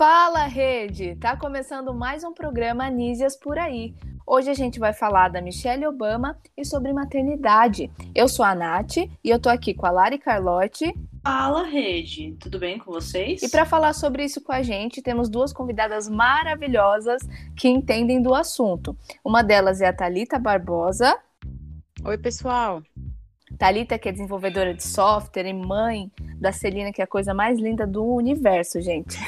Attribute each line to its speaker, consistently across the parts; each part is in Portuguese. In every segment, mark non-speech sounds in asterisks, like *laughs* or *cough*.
Speaker 1: Fala, rede! Tá começando mais um programa Anísias por aí. Hoje a gente vai falar da Michelle Obama e sobre maternidade. Eu sou a Nath e eu tô aqui com a Lari Carlotti.
Speaker 2: Fala, rede! Tudo bem com vocês?
Speaker 1: E para falar sobre isso com a gente, temos duas convidadas maravilhosas que entendem do assunto. Uma delas é a Talita Barbosa.
Speaker 3: Oi, pessoal.
Speaker 1: Talita, que é desenvolvedora de software e mãe da Celina, que é a coisa mais linda do universo, gente.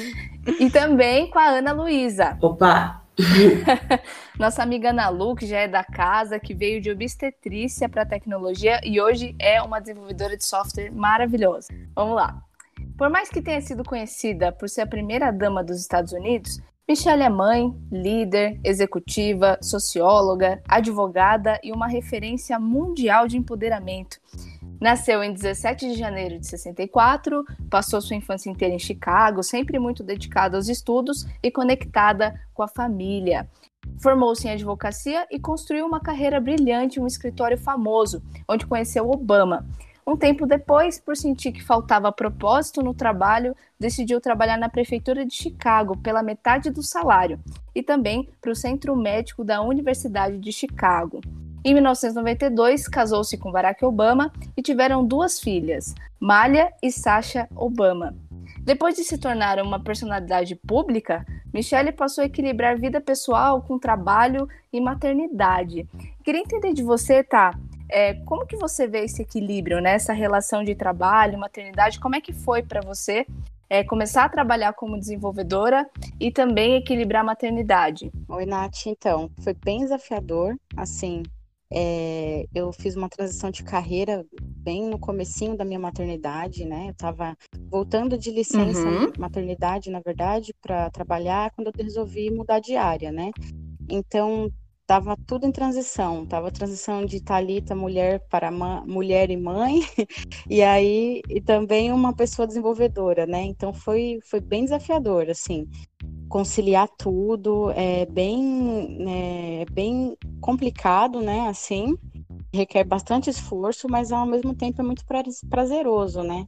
Speaker 1: *laughs* e também com a Ana Luísa.
Speaker 4: Opa! *laughs*
Speaker 1: Nossa amiga Ana Lu, que já é da casa, que veio de obstetrícia para tecnologia e hoje é uma desenvolvedora de software maravilhosa. Vamos lá. Por mais que tenha sido conhecida por ser a primeira dama dos Estados Unidos, Michelle é mãe, líder, executiva, socióloga, advogada e uma referência mundial de empoderamento. Nasceu em 17 de janeiro de 64, passou sua infância inteira em Chicago, sempre muito dedicada aos estudos e conectada com a família. Formou-se em advocacia e construiu uma carreira brilhante em um escritório famoso, onde conheceu Obama. Um tempo depois, por sentir que faltava propósito no trabalho, decidiu trabalhar na prefeitura de Chicago pela metade do salário e também para o Centro Médico da Universidade de Chicago. Em 1992, casou-se com Barack Obama e tiveram duas filhas, Malia e Sasha Obama. Depois de se tornar uma personalidade pública, Michelle passou a equilibrar vida pessoal com trabalho e maternidade. Queria entender de você, tá? É, como que você vê esse equilíbrio, né? Essa relação de trabalho, maternidade, como é que foi para você é, começar a trabalhar como desenvolvedora e também equilibrar a maternidade?
Speaker 3: Oi, Nath. Então, foi bem desafiador. Assim, é, eu fiz uma transição de carreira bem no comecinho da minha maternidade, né? Eu estava voltando de licença uhum. maternidade, na verdade, para trabalhar quando eu resolvi mudar de área, né? Então, estava tudo em transição, estava transição de Talita mulher para mulher e mãe, *laughs* e aí e também uma pessoa desenvolvedora, né? Então foi foi bem desafiador, assim, conciliar tudo, é bem é, bem complicado, né? Assim, requer bastante esforço, mas ao mesmo tempo é muito prazeroso, né?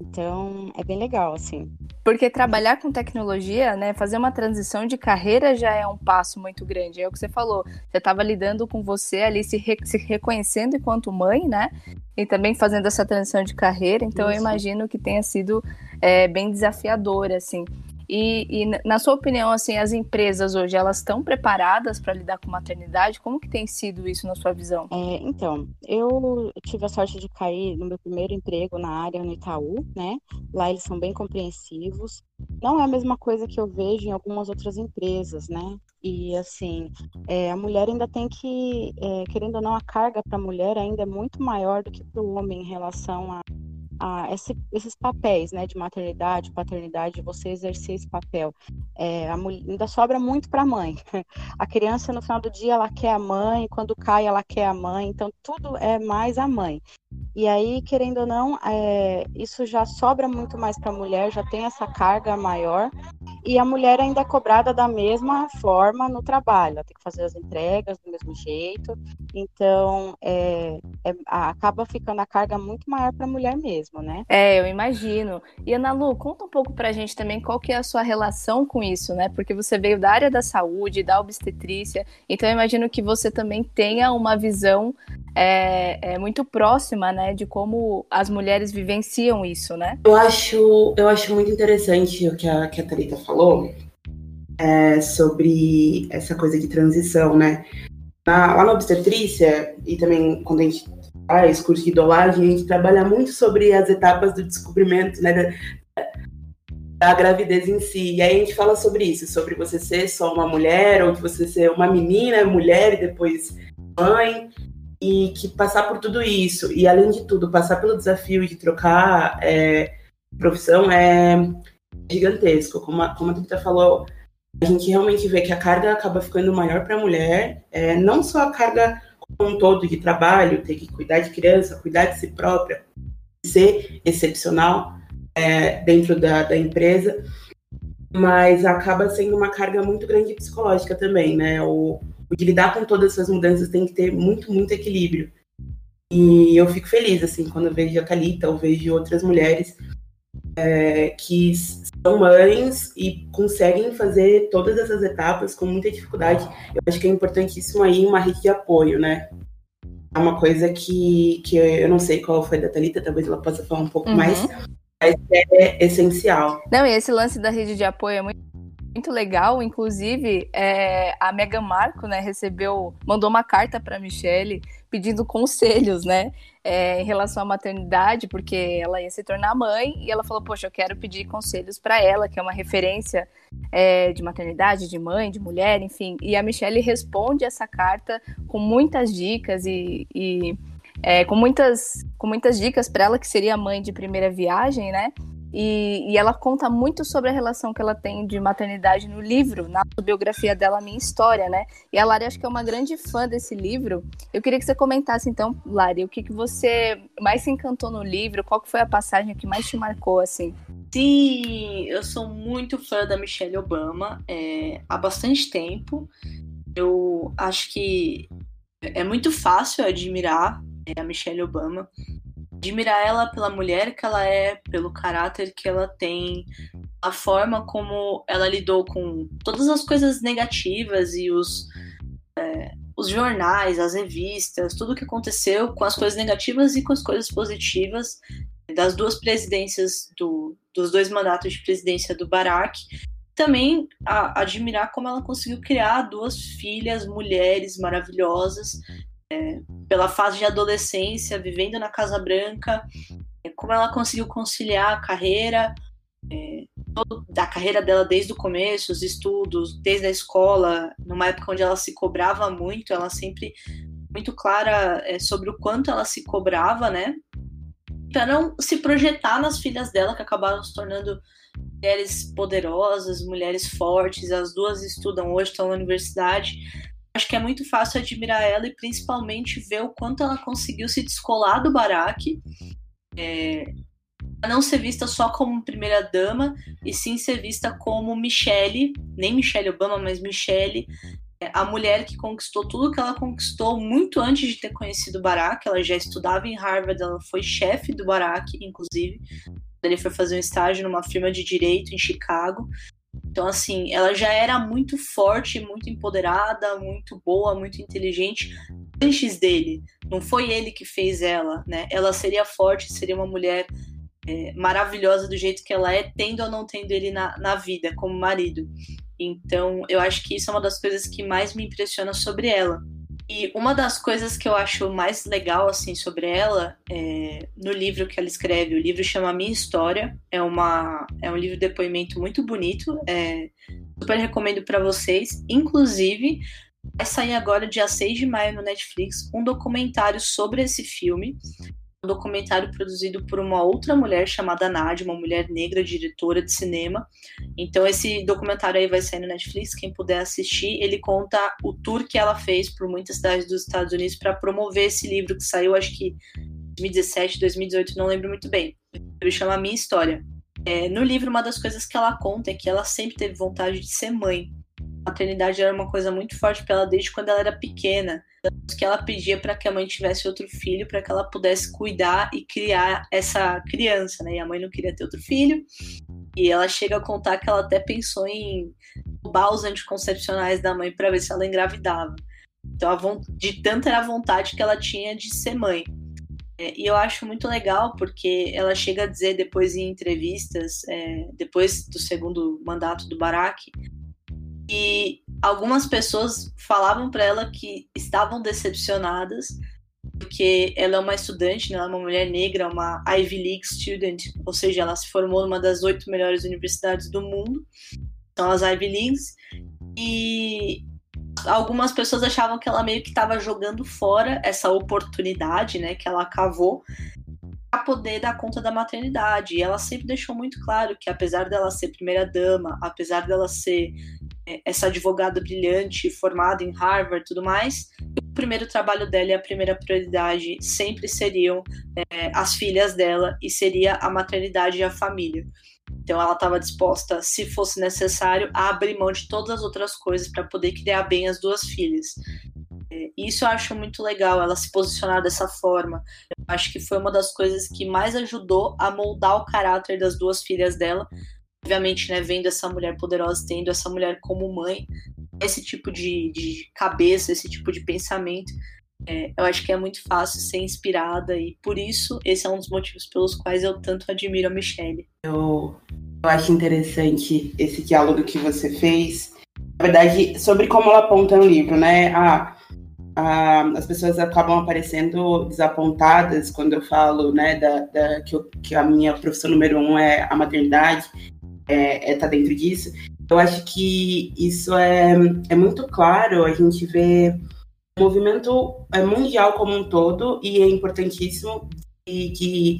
Speaker 3: Então, é bem legal, assim.
Speaker 1: Porque trabalhar com tecnologia, né, fazer uma transição de carreira já é um passo muito grande. É o que você falou. Você estava lidando com você ali, se, re se, reconhecendo enquanto mãe, né? E também fazendo essa transição de carreira. Então, Isso. eu imagino que tenha sido é, bem desafiador, assim. E, e, na sua opinião, assim, as empresas hoje elas estão preparadas para lidar com maternidade? Como que tem sido isso na sua visão?
Speaker 3: É, então, eu tive a sorte de cair no meu primeiro emprego na área no Itaú, né? Lá eles são bem compreensivos. Não é a mesma coisa que eu vejo em algumas outras empresas, né? E assim, é, a mulher ainda tem que, é, querendo ou não, a carga para a mulher ainda é muito maior do que para o homem em relação a esse, esses papéis, né, de maternidade, paternidade, você exercer esse papel. É, a mulher, ainda sobra muito para a mãe. *laughs* A criança no final do dia ela quer a mãe, quando cai ela quer a mãe, então tudo é mais a mãe. E aí, querendo ou não, é, isso já sobra muito mais para a mulher, já tem essa carga maior, e a mulher ainda é cobrada da mesma forma no trabalho, ela tem que fazer as entregas do mesmo jeito, então é, é, acaba ficando a carga muito maior para a mulher mesmo, né?
Speaker 1: É, eu imagino. E Ana Lu, conta um pouco para a gente também qual que é a sua relação com isso, né? Porque você veio da área da saúde, da obstetrícia, então eu imagino que você também tenha uma visão é, é muito próxima, né, de como as mulheres vivenciam isso, né?
Speaker 4: Eu acho, eu acho muito interessante o que a, que a Thalita falou é, sobre essa coisa de transição, né? Na, lá na obstetrícia, e também quando a gente faz curso de idolagem, a gente trabalha muito sobre as etapas do descobrimento, né, da, gravidez em si. E aí a gente fala sobre isso, sobre você ser só uma mulher, ou de você ser uma menina, mulher e depois mãe e que passar por tudo isso, e além de tudo, passar pelo desafio de trocar é, profissão é gigantesco. Como a, como a falou, a gente realmente vê que a carga acaba ficando maior para a mulher, é, não só a carga um todo de trabalho, ter que cuidar de criança, cuidar de si própria, ser excepcional é, dentro da, da empresa, mas acaba sendo uma carga muito grande psicológica também, né? O, o de lidar com todas essas mudanças tem que ter muito, muito equilíbrio. E eu fico feliz, assim, quando eu vejo a Thalita ou vejo outras mulheres é, que são mães e conseguem fazer todas essas etapas com muita dificuldade. Eu acho que é importantíssimo aí uma rede de apoio, né? É uma coisa que, que eu não sei qual foi da Thalita, talvez ela possa falar um pouco uhum. mais, mas é essencial.
Speaker 1: Não, e esse lance da rede de apoio é muito muito legal. Inclusive, é, a Meghan Marco, né, recebeu, mandou uma carta para Michelle pedindo conselhos, né, é, em relação à maternidade, porque ela ia se tornar mãe e ela falou, poxa, eu quero pedir conselhos para ela, que é uma referência é, de maternidade, de mãe, de mulher, enfim. E a Michelle responde essa carta com muitas dicas e, e é, com muitas com muitas dicas para ela que seria mãe de primeira viagem, né? E, e, ela conta muito sobre a relação que ela tem de maternidade no livro, na biografia dela, Minha História, né? E a Lari acho que é uma grande fã desse livro. Eu queria que você comentasse, então, Lari, o que, que você mais se encantou no livro? Qual que foi a passagem que mais te marcou, assim?
Speaker 2: Sim, eu sou muito fã da Michelle Obama é, há bastante tempo. Eu acho que é muito fácil admirar é, a Michelle Obama admirar ela pela mulher que ela é, pelo caráter que ela tem, a forma como ela lidou com todas as coisas negativas e os, é, os jornais, as revistas, tudo o que aconteceu com as coisas negativas e com as coisas positivas das duas presidências, do, dos dois mandatos de presidência do Barack. Também a, admirar como ela conseguiu criar duas filhas, mulheres maravilhosas, pela fase de adolescência, vivendo na Casa Branca, é, como ela conseguiu conciliar a carreira, é, carreira dela desde o começo, os estudos, desde a escola, numa época onde ela se cobrava muito, ela sempre muito clara é, sobre o quanto ela se cobrava, né? Para não se projetar nas filhas dela, que acabaram se tornando mulheres poderosas, mulheres fortes. As duas estudam hoje, estão na universidade, acho que é muito fácil admirar ela e principalmente ver o quanto ela conseguiu se descolar do Barack. É, não ser vista só como primeira dama e sim ser vista como Michelle, nem Michelle Obama, mas Michelle, é, a mulher que conquistou tudo que ela conquistou muito antes de ter conhecido Barack. Ela já estudava em Harvard, ela foi chefe do Barack, inclusive. Ele foi fazer um estágio numa firma de direito em Chicago. Então, assim, ela já era muito forte, muito empoderada, muito boa, muito inteligente antes dele. Não foi ele que fez ela, né? Ela seria forte, seria uma mulher é, maravilhosa do jeito que ela é, tendo ou não tendo ele na, na vida, como marido. Então, eu acho que isso é uma das coisas que mais me impressiona sobre ela. E uma das coisas que eu acho mais legal assim sobre ela é no livro que ela escreve. O livro chama Minha História. É uma é um livro de depoimento muito bonito. É, super recomendo para vocês. Inclusive vai sair agora dia 6 de maio no Netflix um documentário sobre esse filme um documentário produzido por uma outra mulher chamada Nadia, uma mulher negra diretora de cinema. Então esse documentário aí vai sair no Netflix, quem puder assistir, ele conta o tour que ela fez por muitas cidades dos Estados Unidos para promover esse livro que saiu acho que 2017, 2018, não lembro muito bem. Ele chama Minha História. É, no livro, uma das coisas que ela conta é que ela sempre teve vontade de ser mãe maternidade era uma coisa muito forte para ela desde quando ela era pequena. Que ela pedia para que a mãe tivesse outro filho, para que ela pudesse cuidar e criar essa criança, né? E a mãe não queria ter outro filho. E ela chega a contar que ela até pensou em roubar os anticoncepcionais da mãe para ver se ela engravidava. Então, de tanta era a vontade que ela tinha de ser mãe. É, e eu acho muito legal porque ela chega a dizer depois em entrevistas, é, depois do segundo mandato do Barack, e algumas pessoas falavam para ela que estavam decepcionadas porque ela é uma estudante, né? ela é uma mulher negra, uma Ivy League student, ou seja, ela se formou numa das oito melhores universidades do mundo, são as Ivy Leagues, e algumas pessoas achavam que ela meio que estava jogando fora essa oportunidade, né, que ela cavou para poder dar conta da maternidade. E ela sempre deixou muito claro que apesar dela ser primeira dama, apesar dela ser essa advogada brilhante, formada em Harvard e tudo mais, o primeiro trabalho dela e a primeira prioridade sempre seriam é, as filhas dela e seria a maternidade e a família. Então ela estava disposta, se fosse necessário, a abrir mão de todas as outras coisas para poder criar bem as duas filhas. É, isso eu acho muito legal, ela se posicionar dessa forma. Eu acho que foi uma das coisas que mais ajudou a moldar o caráter das duas filhas dela, obviamente, né, vendo essa mulher poderosa, tendo essa mulher como mãe, esse tipo de, de cabeça, esse tipo de pensamento, é, eu acho que é muito fácil ser inspirada e por isso esse é um dos motivos pelos quais eu tanto admiro a Michelle.
Speaker 4: Eu, eu acho interessante esse diálogo que você fez, na verdade, sobre como ela aponta no livro, né? As pessoas acabam aparecendo desapontadas quando eu falo, né, da, da que, eu, que, a minha profissão número um é a maternidade, é, é tá dentro disso. Eu acho que isso é, é muito claro, a gente vê o movimento é mundial como um todo e é importantíssimo de, de,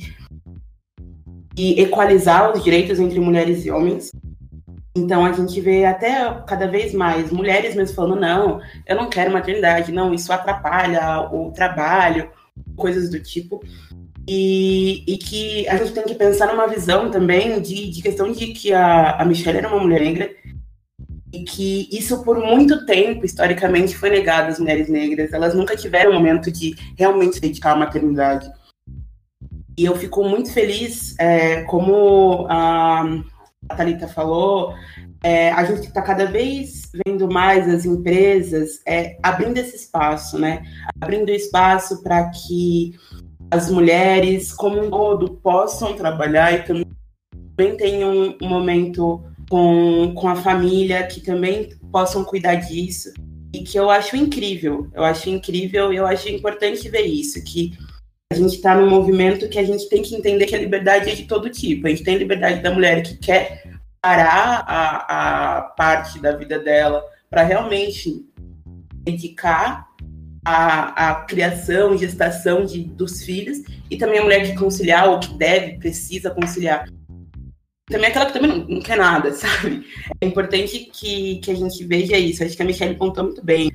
Speaker 4: de equalizar os direitos entre mulheres e homens. Então a gente vê até cada vez mais mulheres mesmo falando, não, eu não quero maternidade, não, isso atrapalha o trabalho, coisas do tipo. E, e que a gente tem que pensar numa visão também de, de questão de que a, a Michelle era uma mulher negra e que isso por muito tempo, historicamente, foi negado às mulheres negras. Elas nunca tiveram o momento de realmente se dedicar à maternidade. E eu fico muito feliz, é, como a, a Thalita falou, é, a gente está cada vez vendo mais as empresas é, abrindo esse espaço, né? Abrindo espaço para que as mulheres, como um todo, possam trabalhar e também tenham um momento com, com a família, que também possam cuidar disso. E que eu acho incrível, eu acho incrível e eu acho importante ver isso, que a gente está num movimento que a gente tem que entender que a liberdade é de todo tipo. A gente tem liberdade da mulher que quer parar a, a parte da vida dela para realmente dedicar a, a criação e gestação de, dos filhos, e também a mulher que conciliar, ou que deve, precisa conciliar também aquela que também não, não, quer nada, *laughs* sabe? É importante que, que a gente veja isso. Acho que a Michelle contou muito bem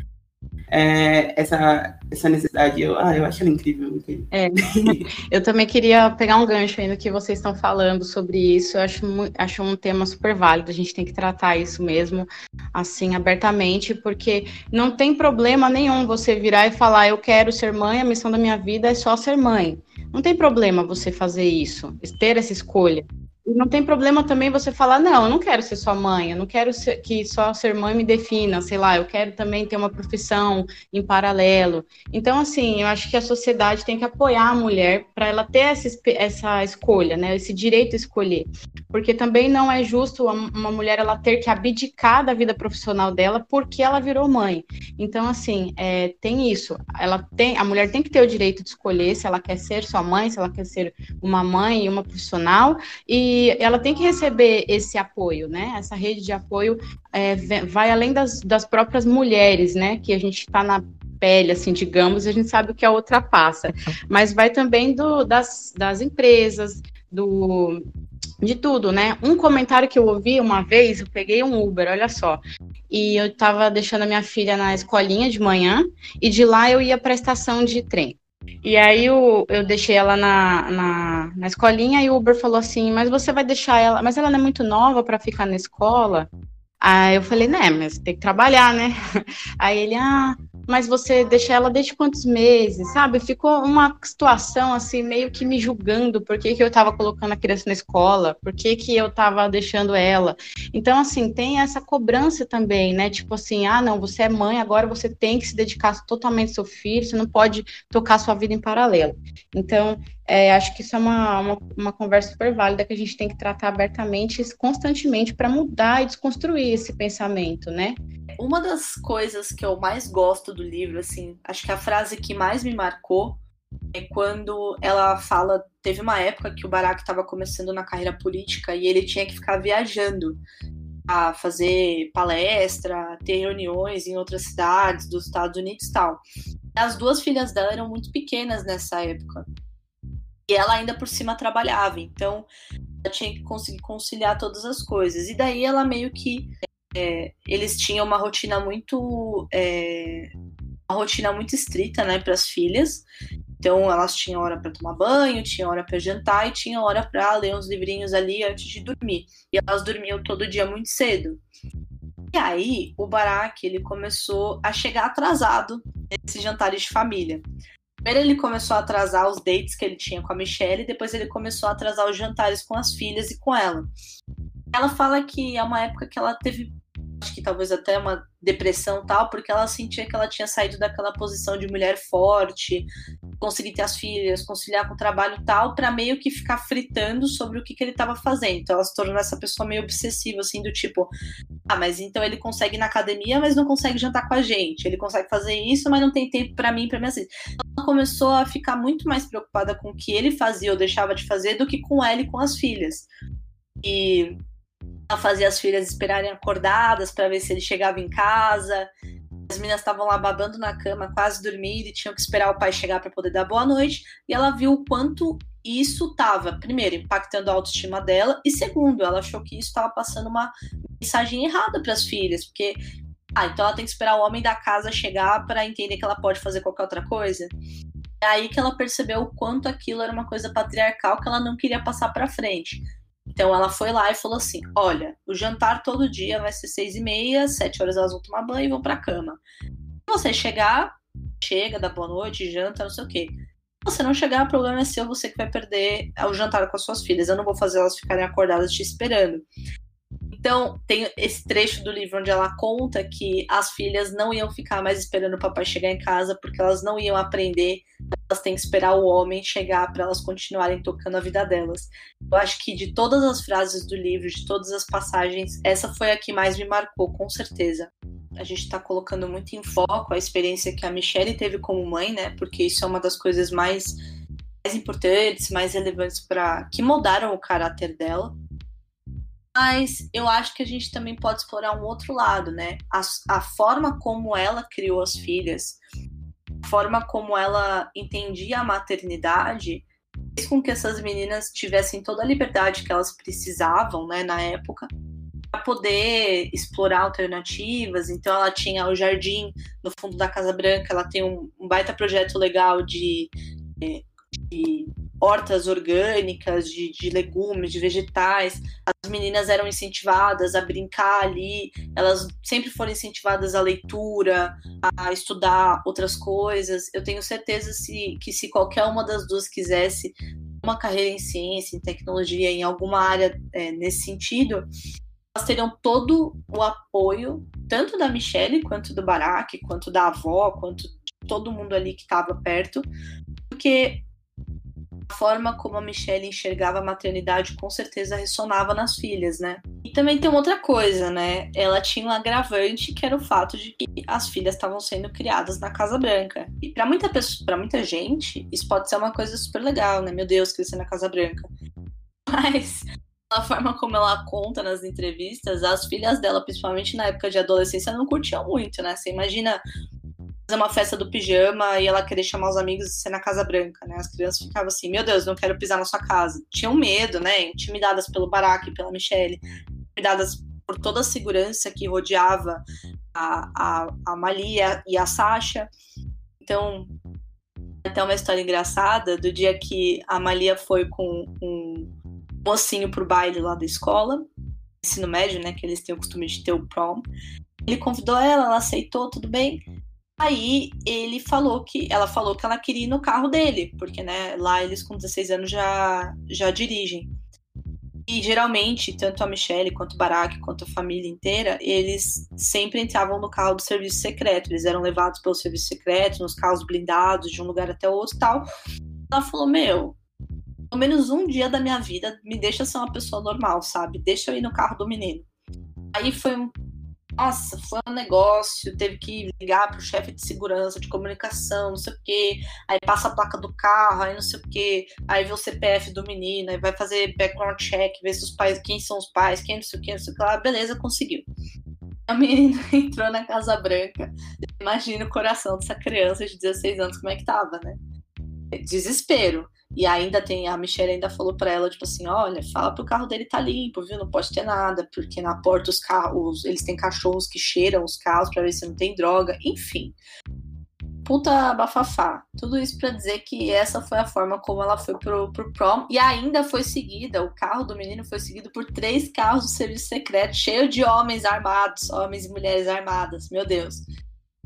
Speaker 4: é, essa, essa necessidade. Eu, ah, eu acho ela incrível.
Speaker 3: É, *laughs* eu também queria pegar um gancho aí no que vocês estão falando sobre isso. Eu acho, acho um tema super válido. A gente tem que tratar isso mesmo, assim, abertamente, porque não tem problema nenhum você virar e falar: eu quero ser mãe, a missão da minha vida é só ser mãe. Não tem problema você fazer isso, ter essa escolha. Não tem problema também você falar, não, eu não quero ser só mãe, eu não quero ser, que só ser mãe me defina, sei lá, eu quero também ter uma profissão em paralelo. Então, assim, eu acho que a sociedade tem que apoiar a mulher para ela ter essa, essa escolha, né, esse direito a escolher. Porque também não é justo uma mulher ela ter que abdicar da vida profissional dela porque ela virou mãe. Então, assim, é, tem isso. Ela tem, a mulher tem que ter o direito de escolher se ela quer ser sua mãe, se ela quer ser uma mãe e uma profissional, e ela tem que receber esse apoio, né? Essa rede de apoio é, vai além das, das próprias mulheres, né? Que a gente está na pele, assim, digamos, a gente sabe o que a outra passa. Mas vai também do, das, das empresas, do de tudo, né? Um comentário que eu ouvi uma vez, eu peguei um Uber, olha só. E eu estava deixando a minha filha na escolinha de manhã, e de lá eu ia para a estação de trem. E aí eu, eu deixei ela na, na, na escolinha e o Uber falou assim, mas você vai deixar ela, mas ela não é muito nova para ficar na escola? Aí eu falei, né, mas tem que trabalhar, né? *laughs* Aí ele, ah, mas você deixa ela desde quantos meses, sabe? Ficou uma situação assim, meio que me julgando por que, que eu estava colocando a criança na escola, por que, que eu estava deixando ela. Então, assim, tem essa cobrança também, né? Tipo assim, ah, não, você é mãe, agora você tem que se dedicar totalmente ao seu filho, você não pode tocar sua vida em paralelo. Então, é, acho que isso é uma, uma, uma, conversa super válida que a gente tem que tratar abertamente, constantemente, para mudar e desconstruir esse pensamento, né?
Speaker 2: Uma das coisas que eu mais gosto do livro, assim, acho que a frase que mais me marcou é quando ela fala. Teve uma época que o Barack estava começando na carreira política e ele tinha que ficar viajando a fazer palestra, ter reuniões em outras cidades dos Estados Unidos e tal. As duas filhas dela eram muito pequenas nessa época. E ela ainda por cima trabalhava, então ela tinha que conseguir conciliar todas as coisas. E daí ela meio que é, eles tinham uma rotina muito é, uma rotina muito estrita, né, para as filhas. Então elas tinham hora para tomar banho, tinha hora para jantar e tinha hora para ler uns livrinhos ali antes de dormir. E elas dormiam todo dia muito cedo. E aí o Barack ele começou a chegar atrasado nesses jantares de família. Primeiro ele começou a atrasar os dates que ele tinha com a Michelle, depois ele começou a atrasar os jantares com as filhas e com ela Ela fala que é uma época que ela teve acho que talvez até uma depressão tal, porque ela sentia que ela tinha saído daquela posição de mulher forte, conseguir ter as filhas, conciliar com o trabalho tal, para meio que ficar fritando sobre o que, que ele estava fazendo. Então ela se tornou essa pessoa meio obsessiva, assim, do tipo, ah, mas então ele consegue ir na academia, mas não consegue jantar com a gente. Ele consegue fazer isso, mas não tem tempo para mim, para minha filha. Ela começou a ficar muito mais preocupada com o que ele fazia ou deixava de fazer do que com ela e com as filhas. E ela fazia as filhas esperarem acordadas para ver se ele chegava em casa. As meninas estavam lá babando na cama, quase dormindo, e tinham que esperar o pai chegar para poder dar boa noite. E ela viu o quanto isso estava, primeiro, impactando a autoestima dela, e segundo, ela achou que isso estava passando uma mensagem errada para as filhas, porque, ah, então ela tem que esperar o homem da casa chegar para entender que ela pode fazer qualquer outra coisa. É aí que ela percebeu o quanto aquilo era uma coisa patriarcal que ela não queria passar para frente. Então ela foi lá e falou assim: olha, o jantar todo dia vai ser seis e meia, sete horas elas vão tomar banho e vão pra cama. Se você chegar, chega, dá boa noite, janta, não sei o quê. Se você não chegar, o problema é seu, você que vai perder o jantar com as suas filhas. Eu não vou fazer elas ficarem acordadas te esperando. Então, tem esse trecho do livro onde ela conta que as filhas não iam ficar mais esperando o papai chegar em casa, porque elas não iam aprender, elas têm que esperar o homem chegar para elas continuarem tocando a vida delas. Eu acho que de todas as frases do livro, de todas as passagens, essa foi a que mais me marcou, com certeza. A gente está colocando muito em foco a experiência que a Michelle teve como mãe, né? Porque isso é uma das coisas mais, mais importantes, mais relevantes para que moldaram o caráter dela mas eu acho que a gente também pode explorar um outro lado, né? A, a forma como ela criou as filhas, a forma como ela entendia a maternidade, fez com que essas meninas tivessem toda a liberdade que elas precisavam, né, na época, para poder explorar alternativas. Então, ela tinha o jardim no fundo da Casa Branca, ela tem um, um baita projeto legal de, de hortas orgânicas, de, de, legumes, de vegetais. As meninas eram incentivadas a brincar ali, elas sempre foram incentivadas à leitura, a estudar outras coisas. Eu tenho certeza se, que se qualquer uma das duas quisesse uma carreira em ciência, em tecnologia, em alguma área é, nesse sentido, elas teriam todo o apoio, tanto da Michelle, quanto do Barack, quanto da avó, quanto de todo mundo ali que estava perto, porque a forma como a Michelle enxergava a maternidade com certeza ressonava nas filhas, né? E também tem outra coisa, né? Ela tinha um agravante que era o fato de que as filhas estavam sendo criadas na Casa Branca. E para muita pessoa, para muita gente, isso pode ser uma coisa super legal, né? Meu Deus, crescer na Casa Branca. *laughs* Mas a forma como ela conta nas entrevistas, as filhas dela, principalmente na época de adolescência, não curtiam muito, né? Você imagina fazer uma festa do pijama e ela querer chamar os amigos e ser na Casa Branca, né? As crianças ficavam assim, meu Deus, não quero pisar na sua casa. Tinham medo, né? Intimidadas pelo Barack, pela Michelle, intimidadas por toda a segurança que rodeava a, a, a Malia e a Sasha. Então, até uma história engraçada do dia que a Malia foi com um mocinho pro baile lá da escola, ensino médio, né? Que eles têm o costume de ter o prom. Ele convidou ela, ela aceitou, tudo bem. Aí ele falou que ela falou que ela queria ir no carro dele, porque né, lá eles com 16 anos já já dirigem. E geralmente, tanto a Michelle quanto o Barack, quanto a família inteira, eles sempre entravam no carro do serviço secreto. Eles eram levados pelo serviço secreto, nos carros blindados, de um lugar até o outro tal. Ela falou: Meu, pelo menos um dia da minha vida me deixa ser uma pessoa normal, sabe? Deixa eu ir no carro do menino. Aí foi um nossa, foi um negócio, teve que ligar pro chefe de segurança, de comunicação, não sei o quê, aí passa a placa do carro, aí não sei o quê, aí vê o CPF do menino, aí vai fazer background check, ver se os pais, quem são os pais, quem não sei o quê, não sei o que lá, beleza, conseguiu. A menina *laughs* entrou na Casa Branca, imagina o coração dessa criança de 16 anos, como é que tava, né? Desespero. E ainda tem, a Michelle ainda falou para ela, tipo assim, olha, fala pro carro dele tá limpo, viu? Não pode ter nada, porque na porta os carros, eles têm cachorros que cheiram os carros para ver se não tem droga, enfim. Puta bafafá. Tudo isso para dizer que essa foi a forma como ela foi pro, pro prom. E ainda foi seguida, o carro do menino foi seguido por três carros do serviço secreto, cheio de homens armados, homens e mulheres armadas. Meu Deus.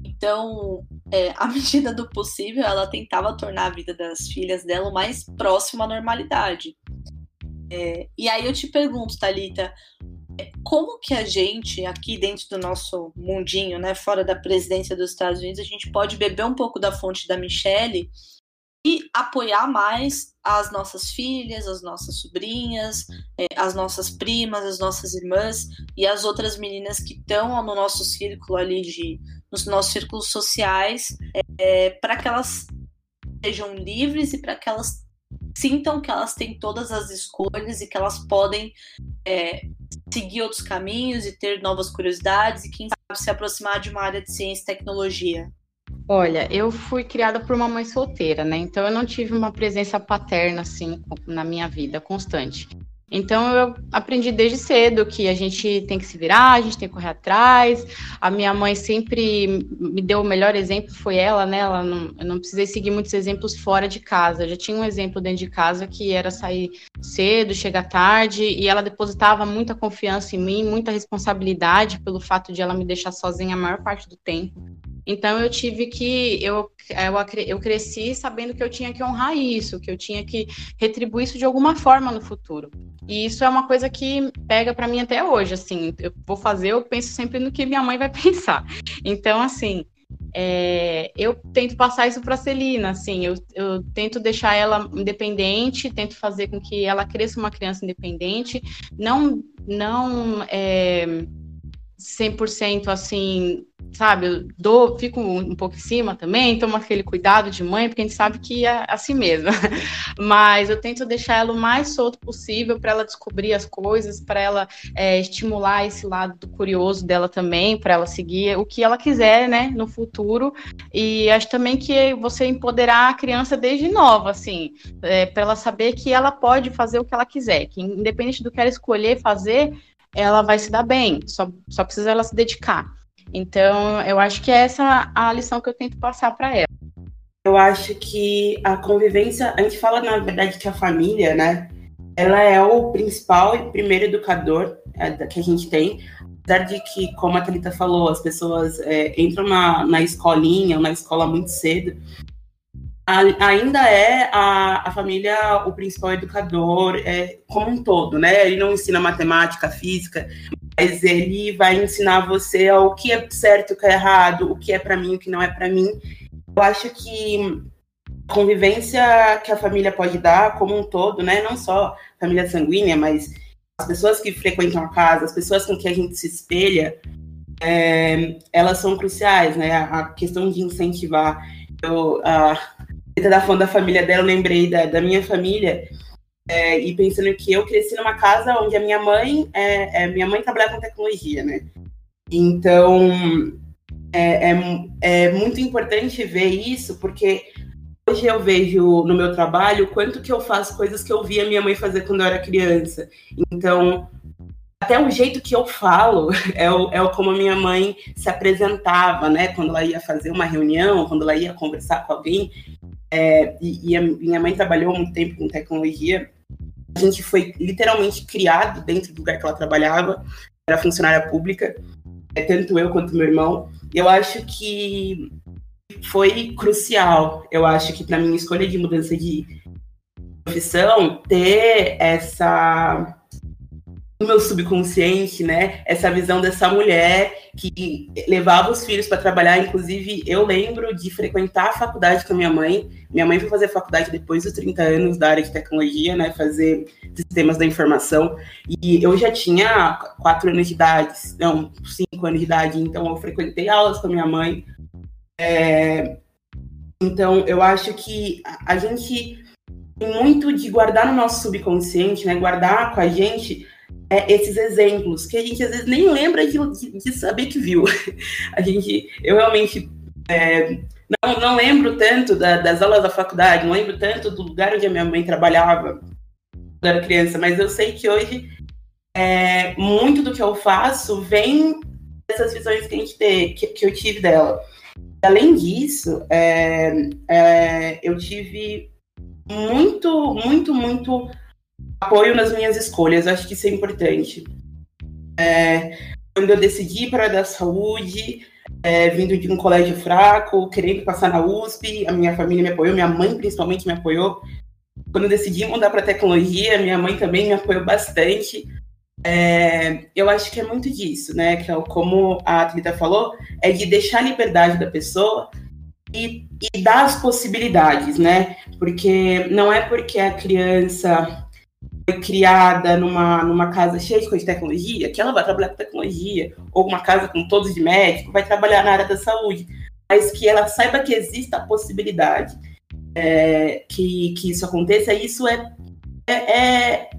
Speaker 2: Então, é, à *laughs* medida do possível, ela tentava tornar a vida das filhas dela o mais próximo à normalidade. É, e aí eu te pergunto, Talita, como que a gente, aqui dentro do nosso mundinho, né, fora da presidência dos Estados Unidos, a gente pode beber um pouco da fonte da Michelle e apoiar mais as nossas filhas, as nossas sobrinhas, é, as nossas primas, as nossas irmãs e as outras meninas que estão no nosso círculo ali de nos nossos círculos sociais, é, para que elas sejam livres e para que elas sintam que elas têm todas as escolhas e que elas podem é, seguir outros caminhos e ter novas curiosidades e quem sabe se aproximar de uma área de ciência e tecnologia.
Speaker 3: Olha, eu fui criada por uma mãe solteira, né? Então eu não tive uma presença paterna assim na minha vida constante. Então eu aprendi desde cedo que a gente tem que se virar, a gente tem que correr atrás. A minha mãe sempre me deu o melhor exemplo, foi ela, né? Ela não, eu não precisei seguir muitos exemplos fora de casa. Eu já tinha um exemplo dentro de casa que era sair cedo, chegar tarde, e ela depositava muita confiança em mim, muita responsabilidade pelo fato de ela me deixar sozinha a maior parte do tempo. Então eu tive que eu, eu, eu cresci sabendo que eu tinha que honrar isso, que eu tinha que retribuir isso de alguma forma no futuro. E isso é uma coisa que pega para mim até hoje, assim, eu vou fazer, eu penso sempre no que minha mãe vai *laughs* pensar. Então, assim, é, eu tento passar isso para a Celina, assim, eu, eu, tento deixar ela independente, tento fazer com que ela cresça uma criança independente, não, não é, 100% assim, sabe, eu dou, fico um pouco em cima também, tomo aquele cuidado de mãe, porque a gente sabe que é assim mesmo. *laughs* Mas eu tento deixar ela o mais solto possível para ela descobrir as coisas, para ela é, estimular esse lado do curioso dela também, para ela seguir o que ela quiser, né, no futuro. E acho também que você empoderar a criança desde nova, assim, é, para ela saber que ela pode fazer o que ela quiser, que independente do que ela escolher fazer, ela vai se dar bem, só, só precisa ela se dedicar. Então, eu acho que é essa a lição que eu tento passar para ela.
Speaker 4: Eu acho que a convivência, a gente fala na verdade que a família, né, ela é o principal e primeiro educador é, que a gente tem. Apesar de que, como a Thalita falou, as pessoas é, entram na, na escolinha, na escola muito cedo, ainda é a, a família o principal educador é, como um todo, né? Ele não ensina matemática, física, mas ele vai ensinar você o que é certo, o que é errado, o que é para mim, o que não é para mim. Eu acho que a convivência que a família pode dar como um todo, né? Não só família sanguínea, mas as pessoas que frequentam a casa, as pessoas com que a gente se espelha, é, elas são cruciais, né? A questão de incentivar. Eu, a, da fã da família dela, eu lembrei da, da minha família. É, e pensando que eu cresci numa casa onde a minha mãe é, é minha mãe trabalhava com tecnologia, né? Então é, é, é, muito importante ver isso, porque hoje eu vejo no meu trabalho quanto que eu faço coisas que eu via minha mãe fazer quando eu era criança. Então, até o jeito que eu falo *laughs* é, o, é como a minha mãe se apresentava, né? Quando ela ia fazer uma reunião, quando ela ia conversar com alguém, é, e, e, a minha mãe trabalhou muito tempo com tecnologia. A gente foi literalmente criado dentro do lugar que ela trabalhava, era funcionária pública, é, tanto eu quanto meu irmão. Eu acho que foi crucial. Eu acho que para minha escolha de mudança de profissão, ter essa no meu subconsciente, né, essa visão dessa mulher que levava os filhos para trabalhar. Inclusive, eu lembro de frequentar a faculdade com a minha mãe. Minha mãe foi fazer faculdade depois dos 30 anos da área de tecnologia, né, fazer sistemas da informação. E eu já tinha quatro anos de idade, não, cinco anos de idade. Então, eu frequentei aulas com a minha mãe. É... Então, eu acho que a gente tem muito de guardar no nosso subconsciente, né, guardar com a gente é, esses exemplos que a gente às vezes nem lembra de, de, saber que viu. *laughs* A gente, eu realmente é, não, não lembro tanto da, das aulas da faculdade, não lembro tanto do lugar onde a minha mãe trabalhava quando era criança, mas eu sei que hoje é, muito do que eu faço vem dessas visões que a gente tem, que, que eu tive dela. Além disso, é, é eu tive muito, muito, muito apoio nas minhas escolhas, acho que isso é importante. É, quando eu decidi para a da saúde, é, vindo de um colégio fraco, querendo passar na USP, a minha família me apoiou, minha mãe principalmente me apoiou. Quando eu decidi mudar para tecnologia, minha mãe também me apoiou bastante. é, eu acho que é muito disso, né? Que é como a atleta falou, é de deixar a liberdade da pessoa e, e dar as possibilidades, né? Porque não é porque a criança criada numa, numa casa cheia de coisa de tecnologia que ela vai trabalhar com tecnologia, ou uma casa com todos de médico, vai trabalhar na área da saúde, mas que ela saiba que existe a possibilidade é, que, que isso aconteça, isso é, é, é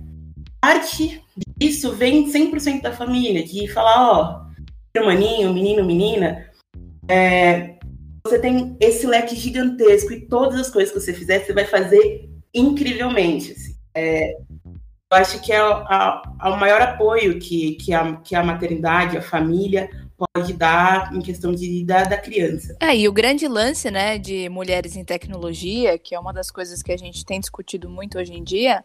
Speaker 4: parte disso vem 100% da família, de falar, ó, maninho, menino, menina, é, você tem esse leque gigantesco e todas as coisas que você fizer, você vai fazer incrivelmente. Assim. É, eu acho que é, a, o maior apoio que, que, a, que a maternidade, a família pode dar em questão de, da, da criança.
Speaker 1: É, e o grande lance, né, de mulheres em tecnologia, que é uma das coisas que a gente tem discutido muito hoje em dia,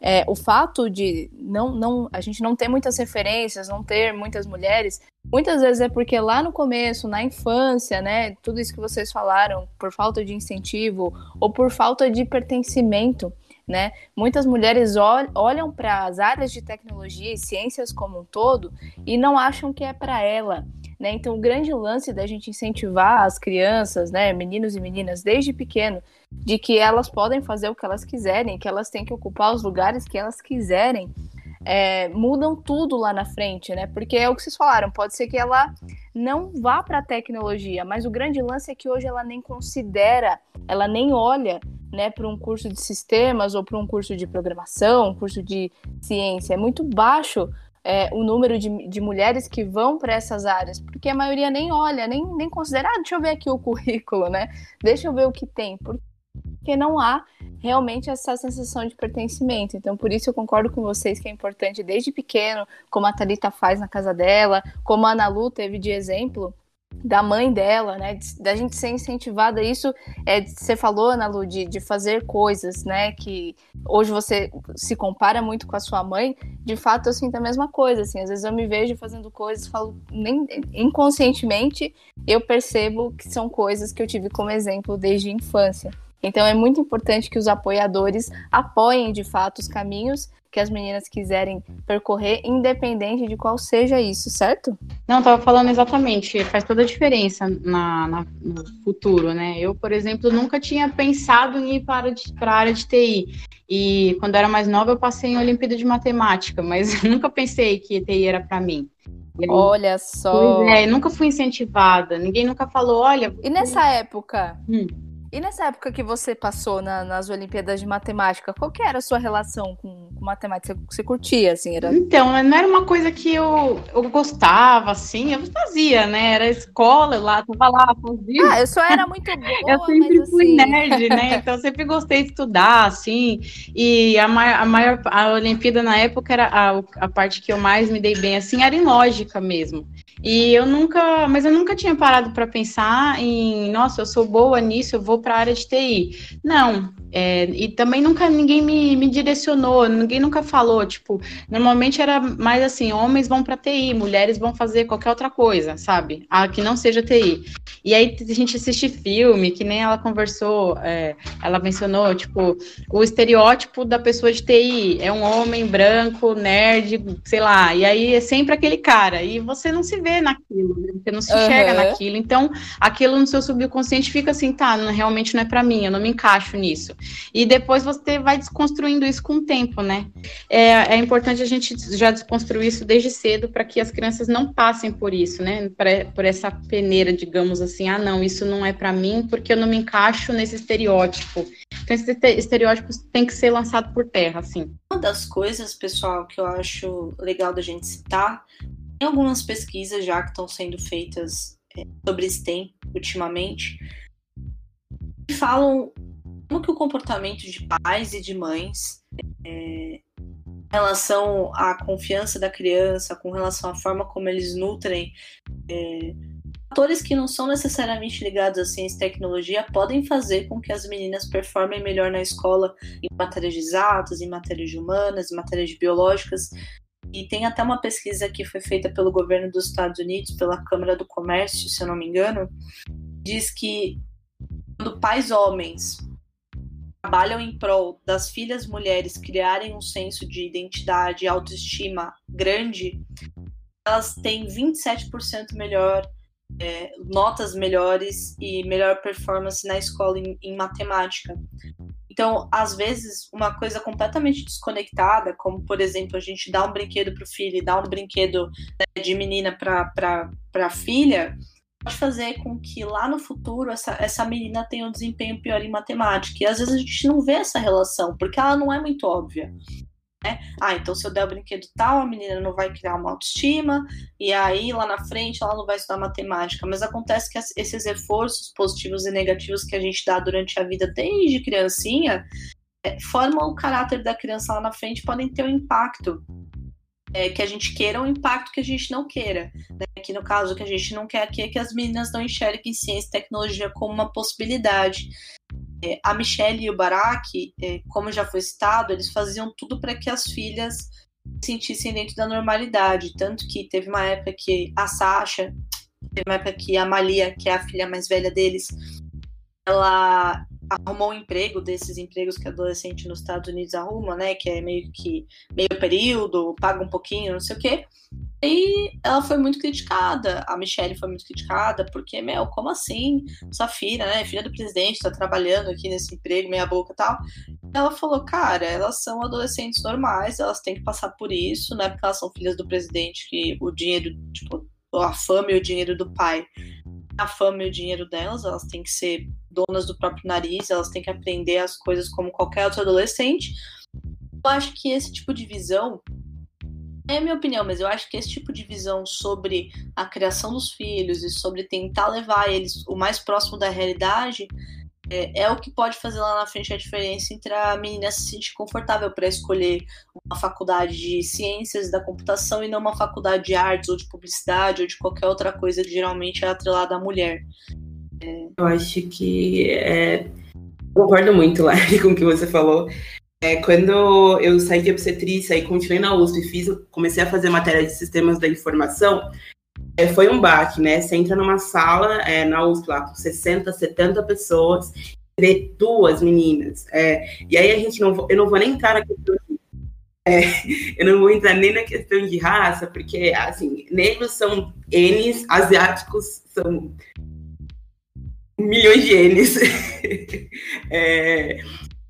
Speaker 1: é, o fato de não, não, a gente não ter muitas referências, não ter muitas mulheres, muitas vezes é porque lá no começo, na infância, né, tudo isso que vocês falaram, por falta de incentivo ou por falta de pertencimento, né, muitas mulheres olham para as áreas de tecnologia e ciências como um todo e não acham que é para ela. Né? Então, o grande lance da gente incentivar as crianças, né, meninos e meninas, desde pequeno, de que elas podem fazer o que elas quiserem, que elas têm que ocupar os lugares que elas quiserem, é, mudam tudo lá na frente, né? Porque é o que vocês falaram, pode ser que ela não vá para a tecnologia, mas o grande lance é que hoje ela nem considera, ela nem olha, né, para um curso de sistemas ou para um curso de programação, um curso de ciência. É muito baixo é, o número de, de mulheres que vão para essas áreas, porque a maioria nem olha, nem, nem considera, ah, deixa eu ver aqui o *laughs* currículo, né? Deixa eu ver o que tem. Porque não há realmente essa sensação de pertencimento. Então, por isso eu concordo com vocês que é importante desde pequeno, como a Thalita faz na casa dela, como a Ana Lu teve de exemplo da mãe dela, né, da gente ser incentivada. Isso, é, você falou, Ana Lu, de, de fazer coisas, né, que hoje você se compara muito com a sua mãe, de fato eu sinto a mesma coisa, assim, às vezes eu me vejo fazendo coisas, falo, nem, inconscientemente eu percebo que são coisas que eu tive como exemplo desde a infância. Então é muito importante que os apoiadores apoiem de fato os caminhos que as meninas quiserem percorrer, independente de qual seja isso, certo?
Speaker 3: Não, estava falando exatamente, faz toda a diferença na, na, no futuro, né? Eu, por exemplo, nunca tinha pensado em ir para, para a área de TI. E quando era mais nova, eu passei em Olimpíada de Matemática, mas *laughs* nunca pensei que TI era para mim.
Speaker 1: Olha só.
Speaker 3: Pois é, nunca fui incentivada, ninguém nunca falou, olha.
Speaker 1: E nessa época? Hum e nessa época que você passou na, nas Olimpíadas de Matemática, qual que era a sua relação com, com matemática? Você, curtia, assim? Era...
Speaker 3: Então, não era uma coisa que eu, eu gostava, assim, eu fazia, né? Era escola, eu lá, tava lá, fazia.
Speaker 1: Ah, eu só era muito *laughs* boa,
Speaker 3: Eu sempre
Speaker 1: mas,
Speaker 3: fui
Speaker 1: assim...
Speaker 3: nerd, né? *laughs* Então, eu sempre gostei de estudar, assim, e a maior, a maior a Olimpíada na época era a, a parte que eu mais me dei bem, assim, era em lógica mesmo. E eu nunca, mas eu nunca tinha parado para pensar em, nossa, eu sou boa nisso, eu vou para a área de TI. Não, é, e também nunca ninguém me, me direcionou, ninguém nunca falou, tipo, normalmente era mais assim, homens vão para TI, mulheres vão fazer qualquer outra coisa, sabe? A que não seja TI. E aí a gente assiste filme, que nem ela conversou, é, ela mencionou, tipo, o estereótipo da pessoa de TI é um homem branco, nerd, sei lá, e aí é sempre aquele cara, e você não se vê naquilo, né? você não se enxerga uhum. naquilo, então aquilo no seu subconsciente fica assim, tá, não, realmente não é para mim, eu não me encaixo nisso. E depois você vai desconstruindo isso com o tempo, né? É, é importante a gente já desconstruir isso desde cedo para que as crianças não passem por isso, né? Pra, por essa peneira, digamos assim, ah, não, isso não é para mim porque eu não me encaixo nesse estereótipo. Então, esse estereótipo tem que ser lançado por terra, assim.
Speaker 2: Uma das coisas, pessoal, que eu acho legal da gente citar, tem algumas pesquisas já que estão sendo feitas é, sobre STEM ultimamente, que falam como que o comportamento de pais e de mães é, em relação à confiança da criança, com relação à forma como eles nutrem é, fatores que não são necessariamente ligados à ciência e tecnologia podem fazer com que as meninas performem melhor na escola em matérias de exatas, em matérias de humanas, em matérias de biológicas. E tem até uma pesquisa que foi feita pelo governo dos Estados Unidos, pela Câmara do Comércio, se eu não me engano, diz que quando pais homens trabalham em prol das filhas mulheres criarem um senso de identidade e autoestima grande, elas têm 27% melhor é, notas melhores e melhor performance na escola em, em, matemática. Então, às vezes, uma coisa completamente desconectada, como por exemplo, a gente dá um brinquedo para o filho e dá um brinquedo né, de menina para a filha, pode fazer com que lá no futuro essa, essa menina tenha um desempenho pior em matemática. E às vezes a gente não vê essa relação, porque ela não é muito óbvia. Né? Ah, então se eu der o brinquedo tal, a menina não vai criar uma autoestima, e aí lá na frente ela não vai estudar matemática. Mas acontece que esses reforços positivos e negativos que a gente dá durante a vida desde criancinha é, formam o caráter da criança lá na frente, podem ter um impacto é, que a gente queira ou um impacto que a gente não queira. Né? Que no caso, o que a gente não quer aqui é que as meninas não enxerguem ciência e tecnologia como uma possibilidade. É, a Michelle e o Barack, é, como já foi citado, eles faziam tudo para que as filhas se sentissem dentro da normalidade. Tanto que teve uma época que a Sasha, teve uma época que a Malia, que é a filha mais velha deles, ela arrumou um emprego desses empregos que adolescente nos Estados Unidos arruma, né? Que é meio que meio período, paga um pouquinho, não sei o quê. E ela foi muito criticada, a Michelle foi muito criticada, porque, meu, como assim? Sua filha, né? Filha do presidente, tá trabalhando aqui nesse emprego, meia boca e tal. Ela falou, cara, elas são adolescentes normais, elas têm que passar por isso, não é porque elas são filhas do presidente que o dinheiro, tipo, a fama e o dinheiro do pai a fama e o dinheiro delas, elas têm que ser donas do próprio nariz, elas têm que aprender as coisas como qualquer outro adolescente. Eu acho que esse tipo de visão é a minha opinião, mas eu acho que esse tipo de visão sobre a criação dos filhos e sobre tentar levar eles o mais próximo da realidade é, é, o que pode fazer lá na frente a diferença entre a menina se sentir confortável para escolher uma faculdade de ciências da computação e não uma faculdade de artes ou de publicidade ou de qualquer outra coisa que geralmente é atrelada à mulher.
Speaker 4: É... Eu acho que é... concordo muito, *laughs* Larry, com o que você falou. É, quando eu saí de obstetrícia e continuei na USP, fiz, comecei a fazer matéria de sistemas da informação, é, foi um baque, né? Você entra numa sala é, na USP lá com 60, 70 pessoas, vê duas meninas. É, e aí a gente não eu não vou nem entrar na questão de, é, *laughs* eu não vou entrar nem na questão de raça, porque assim, negros são N's, asiáticos são milhões de N's. *laughs* é,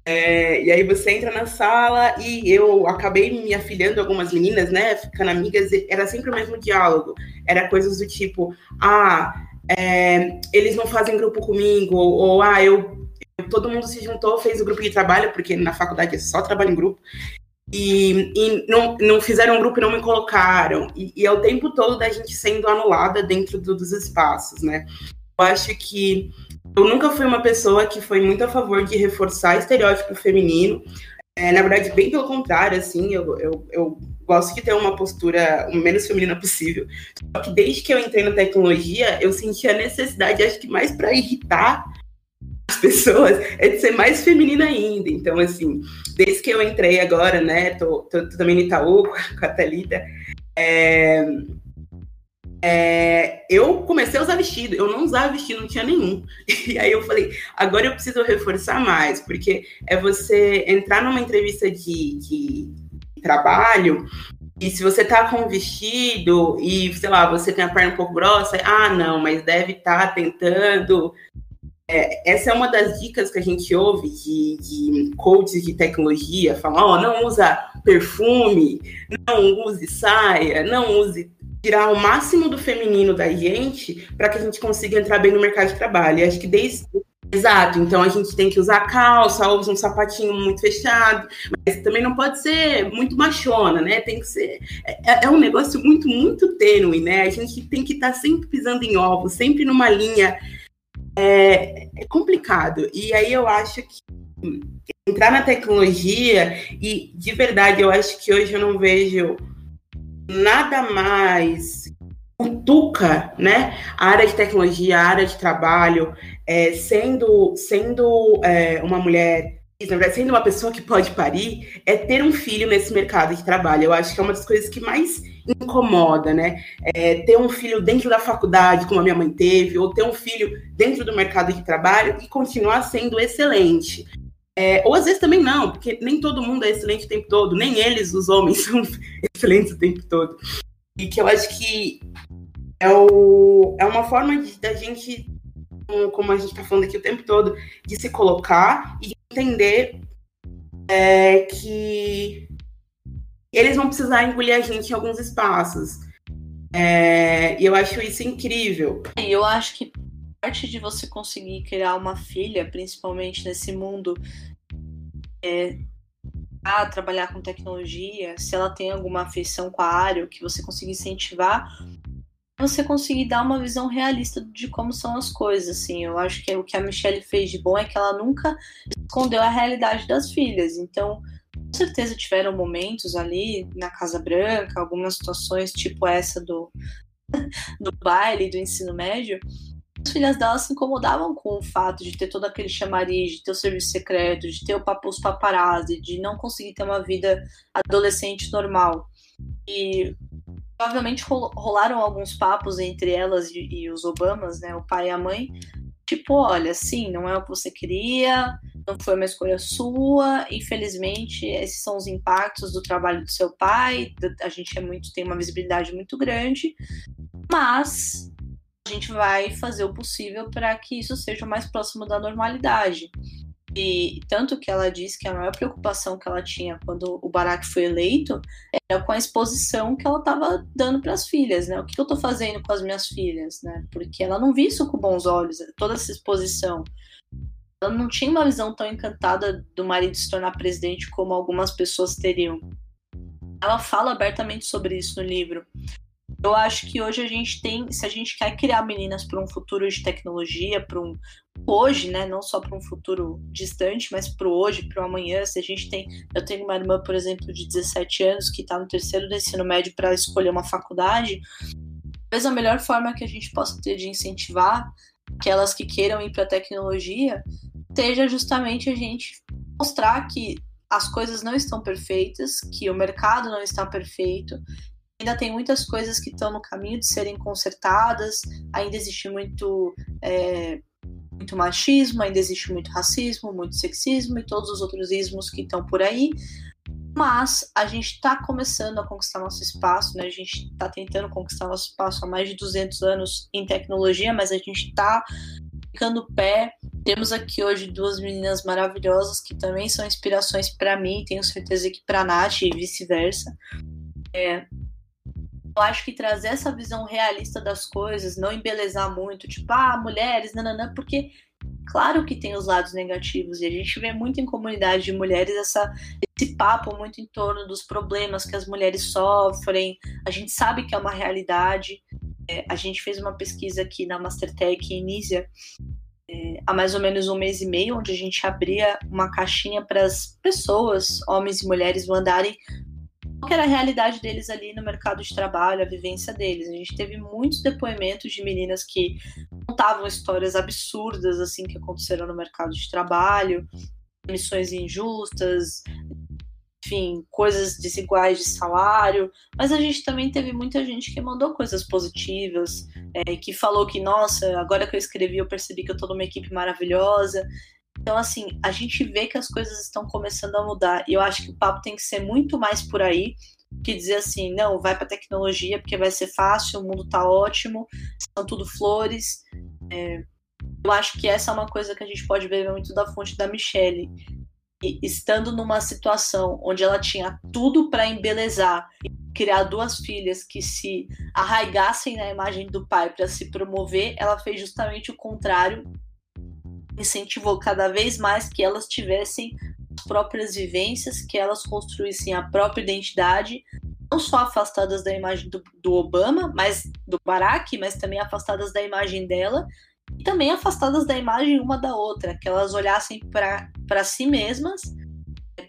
Speaker 4: é, e aí você entra na sala e eu acabei me afiliando a algumas meninas, né? Ficando amigas, era sempre o mesmo diálogo. Era coisas do tipo, ah, é, eles não fazem grupo comigo, ou, ou ah, eu, todo mundo se juntou, fez o grupo de trabalho, porque na faculdade é só trabalho em grupo. E, e não, não fizeram um grupo e não me colocaram. E, e é o tempo todo da gente sendo anulada dentro do, dos espaços, né? Eu acho que eu nunca fui uma pessoa que foi muito a favor de reforçar estereótipo feminino. É, na verdade, bem pelo contrário, assim, eu, eu, eu gosto de ter uma postura o menos feminina possível. Só que desde que eu entrei na tecnologia, eu senti a necessidade, acho que mais para irritar as pessoas, é de ser mais feminina ainda. Então, assim, desde que eu entrei agora, né, tô, tô, tô também no Itaú *laughs* com a Thalita, é, é, eu comecei a usar vestido, eu não usava vestido, não tinha nenhum. *laughs* E aí eu falei, agora eu preciso reforçar mais, porque é você entrar numa entrevista de, de trabalho e se você tá com um vestido e, sei lá, você tem a perna um pouco grossa, ah, não, mas deve estar tá tentando. É, essa é uma das dicas que a gente ouve de, de coaches de tecnologia, falam, ó, oh, não usa perfume, não use saia, não use tirar o máximo do feminino da gente para que a gente consiga entrar bem no mercado de trabalho. E acho que desde Exato, então a gente tem que usar calça, ou um sapatinho muito fechado, mas também não pode ser muito machona, né? Tem que ser. É, é um negócio muito, muito tênue, né? A gente tem que estar tá sempre pisando em ovos, sempre numa linha. É, é complicado. E aí eu acho que entrar na tecnologia, e de verdade, eu acho que hoje eu não vejo nada mais cutuca, né, a área de tecnologia, a área de trabalho, é, sendo, sendo é, uma mulher, sendo uma pessoa que pode parir, é ter um filho nesse mercado de trabalho. Eu acho que é uma das coisas que mais incomoda, né? É, ter um filho dentro da faculdade, como a minha mãe teve, ou ter um filho dentro do mercado de trabalho e continuar sendo excelente. É, ou às vezes também não, porque nem todo mundo é excelente o tempo todo, nem eles, os homens, *laughs* são excelentes o tempo todo. E que eu acho que é, o, é uma forma de, da gente, como a gente está falando aqui o tempo todo, de se colocar e entender é, que eles vão precisar engolir a gente em alguns espaços. É, e eu acho isso incrível.
Speaker 2: E eu acho que parte de você conseguir criar uma filha, principalmente nesse mundo, é, a trabalhar com tecnologia, se ela tem alguma afeição com a área, que você conseguir incentivar, você conseguir dar uma visão realista de como são as coisas, assim. Eu acho que o que a Michelle fez de bom é que ela nunca escondeu a realidade das filhas. Então, com certeza tiveram momentos ali na Casa Branca, algumas situações tipo essa do, *laughs* do baile, do ensino médio, as filhas dela se incomodavam com o fato de ter todo aquele chamariz, de ter o serviço secreto, de ter o papo, os paparazzi, de não conseguir ter uma vida adolescente normal. E provavelmente rolaram alguns papos entre elas e, e, os Obamas, né, o pai e a mãe, tipo, olha, sim, não é o que você queria, não foi uma escolha sua, infelizmente, esses são os impactos do trabalho do seu pai, a gente é muito, tem uma visibilidade muito grande, mas a gente vai fazer o possível para que isso seja mais próximo da normalidade. E tanto que ela disse que a maior preocupação que ela tinha quando o Barack foi eleito era com a exposição que ela estava dando para as filhas, né? O que eu estou fazendo com as minhas filhas, né? Porque ela não viu isso com bons olhos, toda essa exposição. Ela não tinha uma visão tão encantada do marido se tornar presidente como algumas pessoas teriam. Ela fala abertamente sobre isso no livro. Eu acho que hoje a gente tem, se a gente quer criar meninas para um futuro de tecnologia, para um hoje, né, não só para um futuro distante, mas para o hoje, para o amanhã, se a gente tem, eu tenho uma irmã, por exemplo, de 17 anos que está no terceiro do ensino médio para escolher uma faculdade, talvez a melhor forma que a gente possa ter de incentivar aquelas que queiram ir para a tecnologia seja justamente a gente mostrar que as coisas não estão perfeitas, que o mercado não está perfeito ainda tem muitas coisas que estão no caminho de serem consertadas, ainda existe muito, é, muito machismo, ainda existe muito racismo, muito sexismo e todos os outros ismos que estão por aí. Mas a gente está começando a conquistar nosso espaço, né? A gente está tentando conquistar nosso espaço há mais de 200 anos em tecnologia, mas a gente está ficando pé. Temos aqui hoje duas meninas maravilhosas que também são inspirações para mim, tenho certeza que para Nath e vice-versa. É, eu acho que trazer essa visão realista das coisas, não embelezar muito, tipo, ah, mulheres, nananã, porque claro que tem os lados negativos, e a gente vê muito em comunidade de mulheres essa, esse papo muito em torno dos problemas que as mulheres sofrem, a gente sabe que é uma realidade. É, a gente fez uma pesquisa aqui na Mastertech em Nízia, é, há mais ou menos um mês e meio, onde a gente abria uma caixinha para as pessoas, homens e mulheres, mandarem qual era a realidade deles ali no mercado de trabalho, a vivência deles. A gente teve muitos depoimentos de meninas que contavam histórias absurdas assim que aconteceram no mercado de trabalho, missões injustas, enfim, coisas desiguais de salário, mas a gente também teve muita gente que mandou coisas positivas, é, que falou que, nossa, agora que eu escrevi eu percebi que eu tô numa equipe maravilhosa. Então, assim, a gente vê que as coisas estão começando a mudar. E eu acho que o papo tem que ser muito mais por aí que dizer assim, não, vai para tecnologia porque vai ser fácil, o mundo tá ótimo, são tudo flores. É, eu acho que essa é uma coisa que a gente pode ver muito da fonte da Michelle. E, estando numa situação onde ela tinha tudo para embelezar criar duas filhas que se arraigassem na imagem do pai para se promover, ela fez justamente o contrário incentivou cada vez mais que elas tivessem as próprias vivências, que elas construíssem a própria identidade, não só afastadas da imagem do, do Obama, mas do Barack, mas também afastadas da imagem dela e também afastadas da imagem uma da outra, que elas olhassem para si mesmas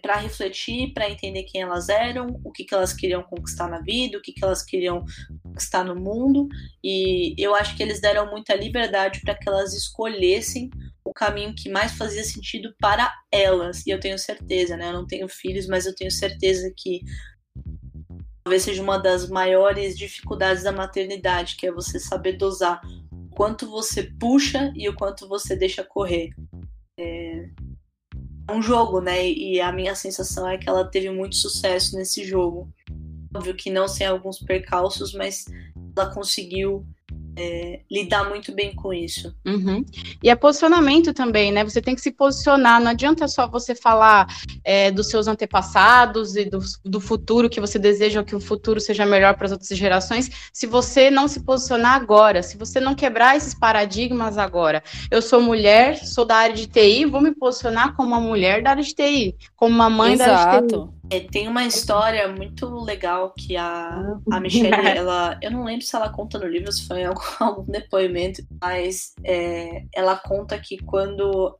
Speaker 2: para refletir, para entender quem elas eram, o que, que elas queriam conquistar na vida, o que, que elas queriam conquistar no mundo. E eu acho que eles deram muita liberdade para que elas escolhessem o caminho que mais fazia sentido para elas. E eu tenho certeza, né? Eu não tenho filhos, mas eu tenho certeza que talvez seja uma das maiores dificuldades da maternidade, que é você saber dosar o quanto você puxa e o quanto você deixa correr. É... um jogo, né? E a minha sensação é que ela teve muito sucesso nesse jogo. Óbvio que não sem alguns percalços, mas ela conseguiu é, lidar muito bem com isso.
Speaker 3: Uhum. E é posicionamento também, né? Você tem que se posicionar. Não adianta só você falar é, dos seus antepassados e do, do, futuro que você deseja que o futuro seja melhor para as outras gerações, se você não se posicionar agora, se você não quebrar esses paradigmas agora. Eu sou mulher, sou da área de TI, vou me posicionar como uma mulher da área de TI, como uma mãe Exato. da área de TI.
Speaker 2: É, tem uma história muito legal que a, a Michelle, *laughs* ela, eu não lembro se ela conta no livro, se foi em algum, *laughs* algum depoimento, mas é, ela conta que quando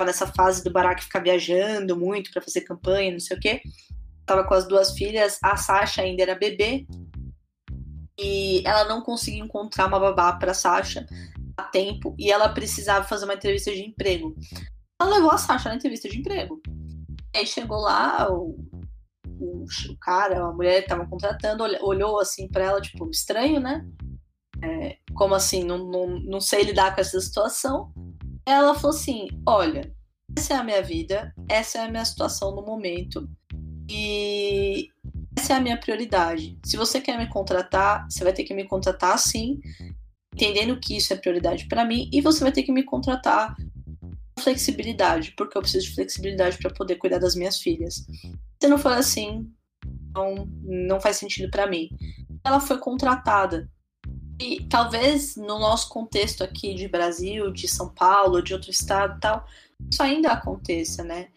Speaker 2: nessa fase do Barack ficar viajando muito para fazer campanha, não sei o quê, tava com as duas filhas, a Sasha ainda era bebê e ela não conseguia encontrar uma babá para Sasha a tempo e ela precisava fazer uma entrevista de emprego. Ela levou a Sasha na entrevista de emprego. Aí chegou lá, o o, cara, a mulher que tava contratando, olhou assim para ela, tipo, estranho, né? É, como assim? Não, não, não sei lidar com essa situação. Ela falou assim: olha, essa é a minha vida, essa é a minha situação no momento e essa é a minha prioridade. Se você quer me contratar, você vai ter que me contratar assim, entendendo que isso é prioridade para mim, e você vai ter que me contratar flexibilidade, porque eu preciso de flexibilidade para poder cuidar das minhas filhas. Se não for assim, não, não faz sentido para mim. Ela foi contratada. E talvez no nosso contexto aqui de Brasil, de São Paulo, de outro estado tal, isso ainda aconteça, né?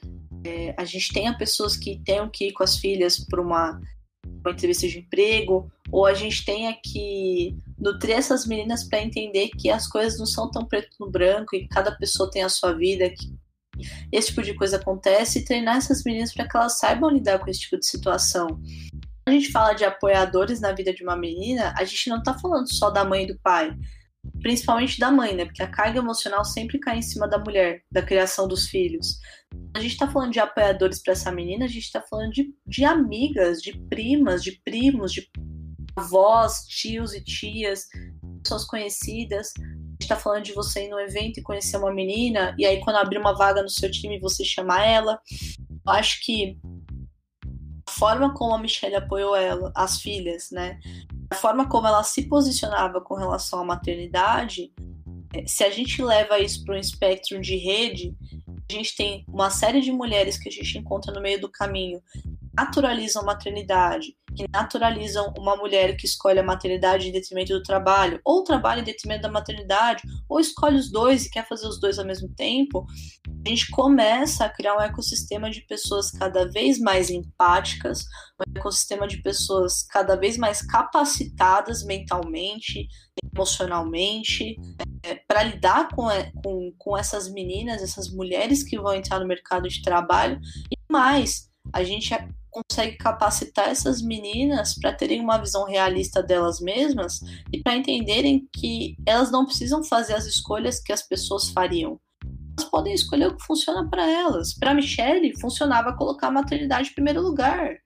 Speaker 2: É, a gente tenha pessoas que tenham que ir com as filhas para uma, uma entrevista de emprego, ou a gente tenha que nutrir essas meninas para entender que as coisas não são tão preto no branco e cada pessoa tem a sua vida, que esse tipo de coisa acontece e treinar essas meninas para que elas saibam lidar com esse tipo de situação. Quando a gente fala de apoiadores na vida de uma menina, a gente não está falando só da mãe e do pai, principalmente da mãe, né? Porque a carga emocional sempre cai em cima da mulher, da criação dos filhos. A gente está falando de apoiadores para essa menina, a gente está falando de, de amigas, de primas, de primos, de avós, tios e tias, pessoas conhecidas está falando de você ir no evento e conhecer uma menina, e aí quando abrir uma vaga no seu time você chamar ela. Eu acho que a forma como a Michelle apoiou ela, as filhas, né? A forma como ela se posicionava com relação à maternidade, é, se a gente leva isso para um espectro de rede, a gente tem uma série de mulheres que a gente encontra no meio do caminho naturalizam maternidade, que naturalizam uma mulher que escolhe a maternidade em detrimento do trabalho, ou trabalha em detrimento da maternidade, ou escolhe os dois e quer fazer os dois ao mesmo tempo, a gente começa a criar um ecossistema de pessoas cada vez mais empáticas, um ecossistema de pessoas cada vez mais capacitadas mentalmente, emocionalmente, é, para lidar com, é, com, com essas meninas, essas mulheres que vão entrar no mercado de trabalho, e mais, a gente consegue capacitar essas meninas para terem uma visão realista delas mesmas e para entenderem que elas não precisam fazer as escolhas que as pessoas fariam. Elas podem escolher o que funciona para elas. Para Michelle, funcionava colocar a maternidade em primeiro lugar.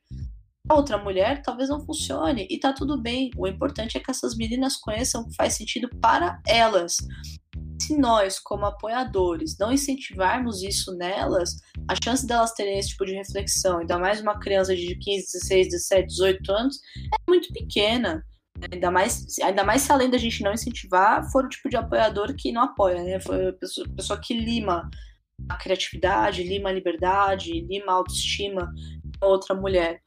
Speaker 2: A outra mulher talvez não funcione e tá tudo bem. O importante é que essas meninas conheçam o que faz sentido para elas se nós, como apoiadores, não incentivarmos isso nelas, a chance delas terem esse tipo de reflexão, ainda mais uma criança de 15, 16, 17, 18 anos, é muito pequena. Ainda mais, ainda mais se além da gente não incentivar, for o tipo de apoiador que não apoia, né? Foi a pessoa, a pessoa que lima a criatividade, lima a liberdade, lima a autoestima da outra mulher.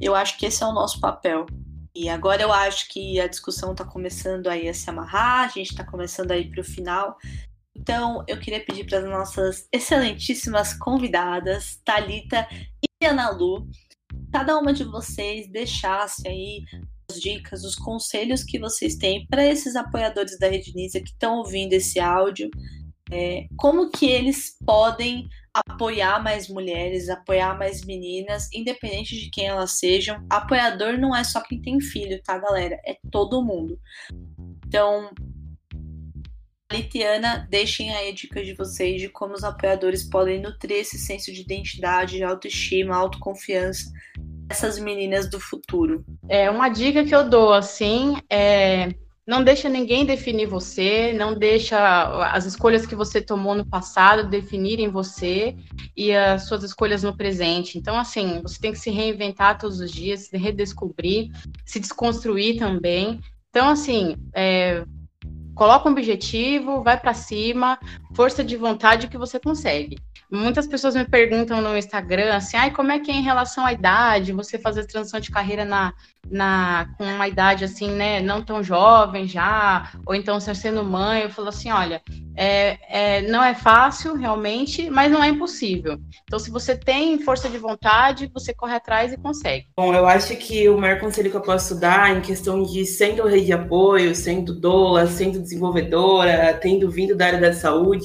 Speaker 2: Eu acho que esse é o nosso papel. E agora eu acho que a discussão está começando aí a se amarrar, a gente está começando aí para o final. Então, eu queria pedir para as nossas excelentíssimas convidadas, Talita e Ana Lu, cada uma de vocês deixasse aí as dicas, os conselhos que vocês têm para esses apoiadores da Rede Nisa que estão ouvindo esse áudio, é, como que eles podem apoiar mais mulheres, apoiar mais meninas, independente de quem elas sejam. Apoiador não é só quem tem filho, tá, galera? É todo mundo. Então, Litiana, deixem aí a dica de vocês de como os apoiadores podem nutrir esse senso de identidade, de autoestima, autoconfiança essas meninas do futuro.
Speaker 3: É uma dica que eu dou assim é não deixa ninguém definir você, não deixa as escolhas que você tomou no passado definirem você e as suas escolhas no presente. Então, assim, você tem que se reinventar todos os dias, se redescobrir, se desconstruir também. Então, assim, é, coloca um objetivo, vai para cima, força de vontade que você consegue. Muitas pessoas me perguntam no Instagram assim, ai, como é que é em relação à idade, você fazer transição de carreira na, na, com uma idade assim, né, não tão jovem já, ou então ser sendo mãe, eu falo assim, olha, é, é, não é fácil realmente, mas não é impossível. Então, se você tem força de vontade, você corre atrás e consegue.
Speaker 4: Bom, eu acho que o maior conselho que eu posso dar em questão de sendo rede de apoio, sendo doula, sendo desenvolvedora, tendo vindo da área da saúde,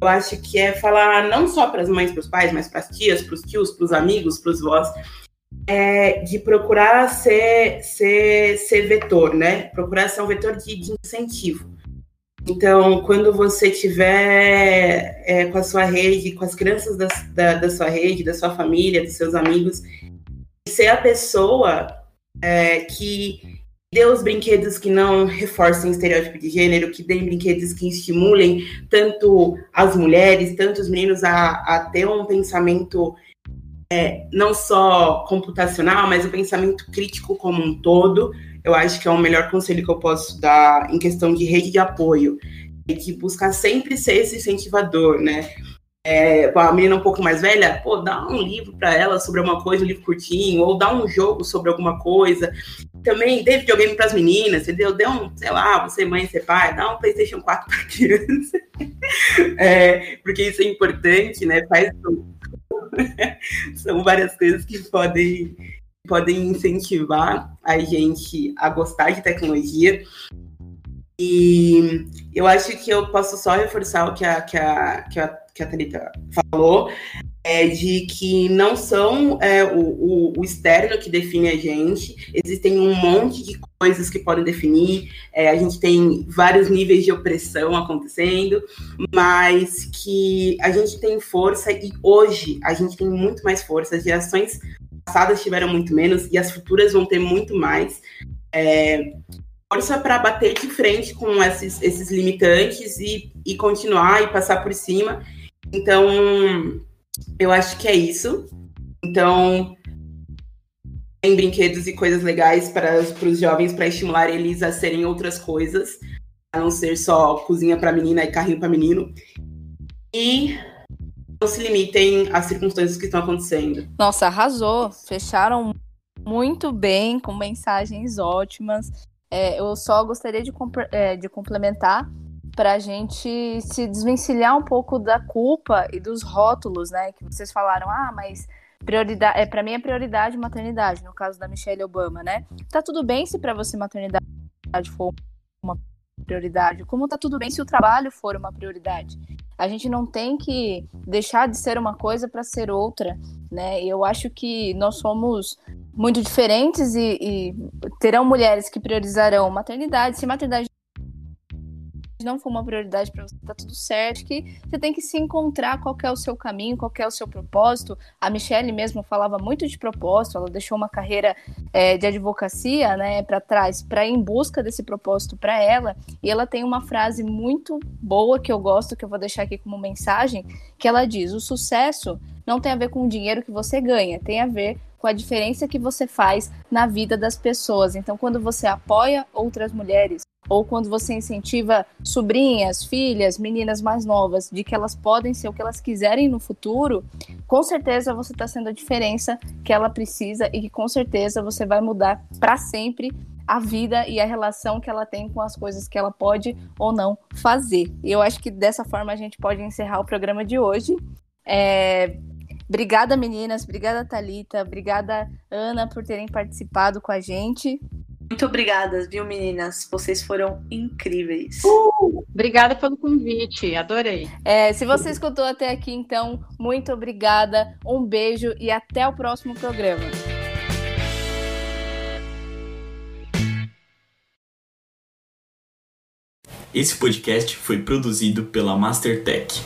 Speaker 4: eu acho que é falar não só para as mães, para os pais, mas para as tias, para os tios, para os amigos, para os vós, é, de procurar ser, ser, ser vetor, né? Procurar ser um vetor de, de incentivo. Então, quando você tiver é, com a sua rede, com as crianças da, da, da, sua rede, da sua família, dos seus amigos, ser a pessoa é, que dê os brinquedos que não reforcem estereótipo de gênero, que deem brinquedos que estimulem tanto as mulheres, tanto os meninos a, a ter um pensamento é, não só computacional, mas o um pensamento crítico como um todo. Eu acho que é o melhor conselho que eu posso dar em questão de rede de apoio. E que buscar sempre ser esse incentivador, né? É, a menina um pouco mais velha, pô, dá um livro para ela sobre alguma coisa, um livro curtinho, ou dá um jogo sobre alguma coisa. Também dê videogame para as meninas, entendeu? Dê um, sei lá, você mãe, você pai, dá um PlayStation 4 para criança. *laughs* é, porque isso é importante, né? Faz *laughs* São várias coisas que podem, podem incentivar a gente a gostar de tecnologia. E eu acho que eu posso só reforçar o que a, que a, que a que a Thalita falou, é de que não são é, o, o, o, externo que define a gente, existem um monte de coisas que podem definir, é, a gente tem vários níveis de opressão acontecendo, mas que a gente tem força e hoje a gente tem muito mais força, as gerações passadas tiveram muito menos e as futuras vão ter muito mais. É, força para bater de frente com esses, esses limitantes e, e continuar e passar por cima então, eu acho que é isso. Então, tem brinquedos e coisas legais para, os jovens para estimular eles a serem outras coisas, a não ser só cozinha para menina e carrinho para menino. E não se limitem às circunstâncias que estão acontecendo.
Speaker 1: Nossa, arrasou. Fecharam muito bem, com mensagens ótimas. É, eu só gostaria de, é, de complementar para a gente se desvencilhar um pouco da culpa e dos rótulos, né? Que vocês falaram, ah, mas prioridade, é para mim é prioridade maternidade, no caso da Michelle Obama, né? Tá tudo bem se para você maternidade for uma prioridade, como tá tudo bem se o trabalho for uma prioridade. A gente não tem que deixar de ser uma coisa para ser outra, né? Eu acho que nós somos muito diferentes e, e terão mulheres que priorizarão maternidade. Se maternidade não for uma prioridade para você, tá tudo certo, que você tem que se encontrar qual é o seu caminho, qual é o seu propósito. A Michelle mesmo falava muito de propósito, ela deixou uma carreira é, de advocacia, né, para trás, para em busca desse propósito para ela, e ela tem uma frase muito boa que eu gosto, que eu vou deixar aqui como mensagem, que ela diz: "O sucesso não tem a ver com o dinheiro que você ganha, tem a ver com a diferença que você faz na vida das pessoas. Então, quando você apoia outras mulheres, ou quando você incentiva sobrinhas, filhas, meninas mais novas, de que elas podem ser o que elas quiserem no futuro, com certeza você está sendo a diferença que ela precisa e que com certeza você vai mudar para sempre a vida e a relação que ela tem com as coisas que ela pode ou não fazer. E eu acho que dessa forma a gente pode encerrar o programa de hoje. É, Obrigada, meninas. Obrigada, Talita. Obrigada, Ana, por terem participado com a gente.
Speaker 2: Muito obrigada, viu, meninas? Vocês foram incríveis.
Speaker 3: Uh! Obrigada pelo convite, adorei.
Speaker 1: É, se você escutou até aqui, então, muito obrigada. Um beijo e até o próximo programa.
Speaker 5: Esse podcast foi produzido pela Mastertech.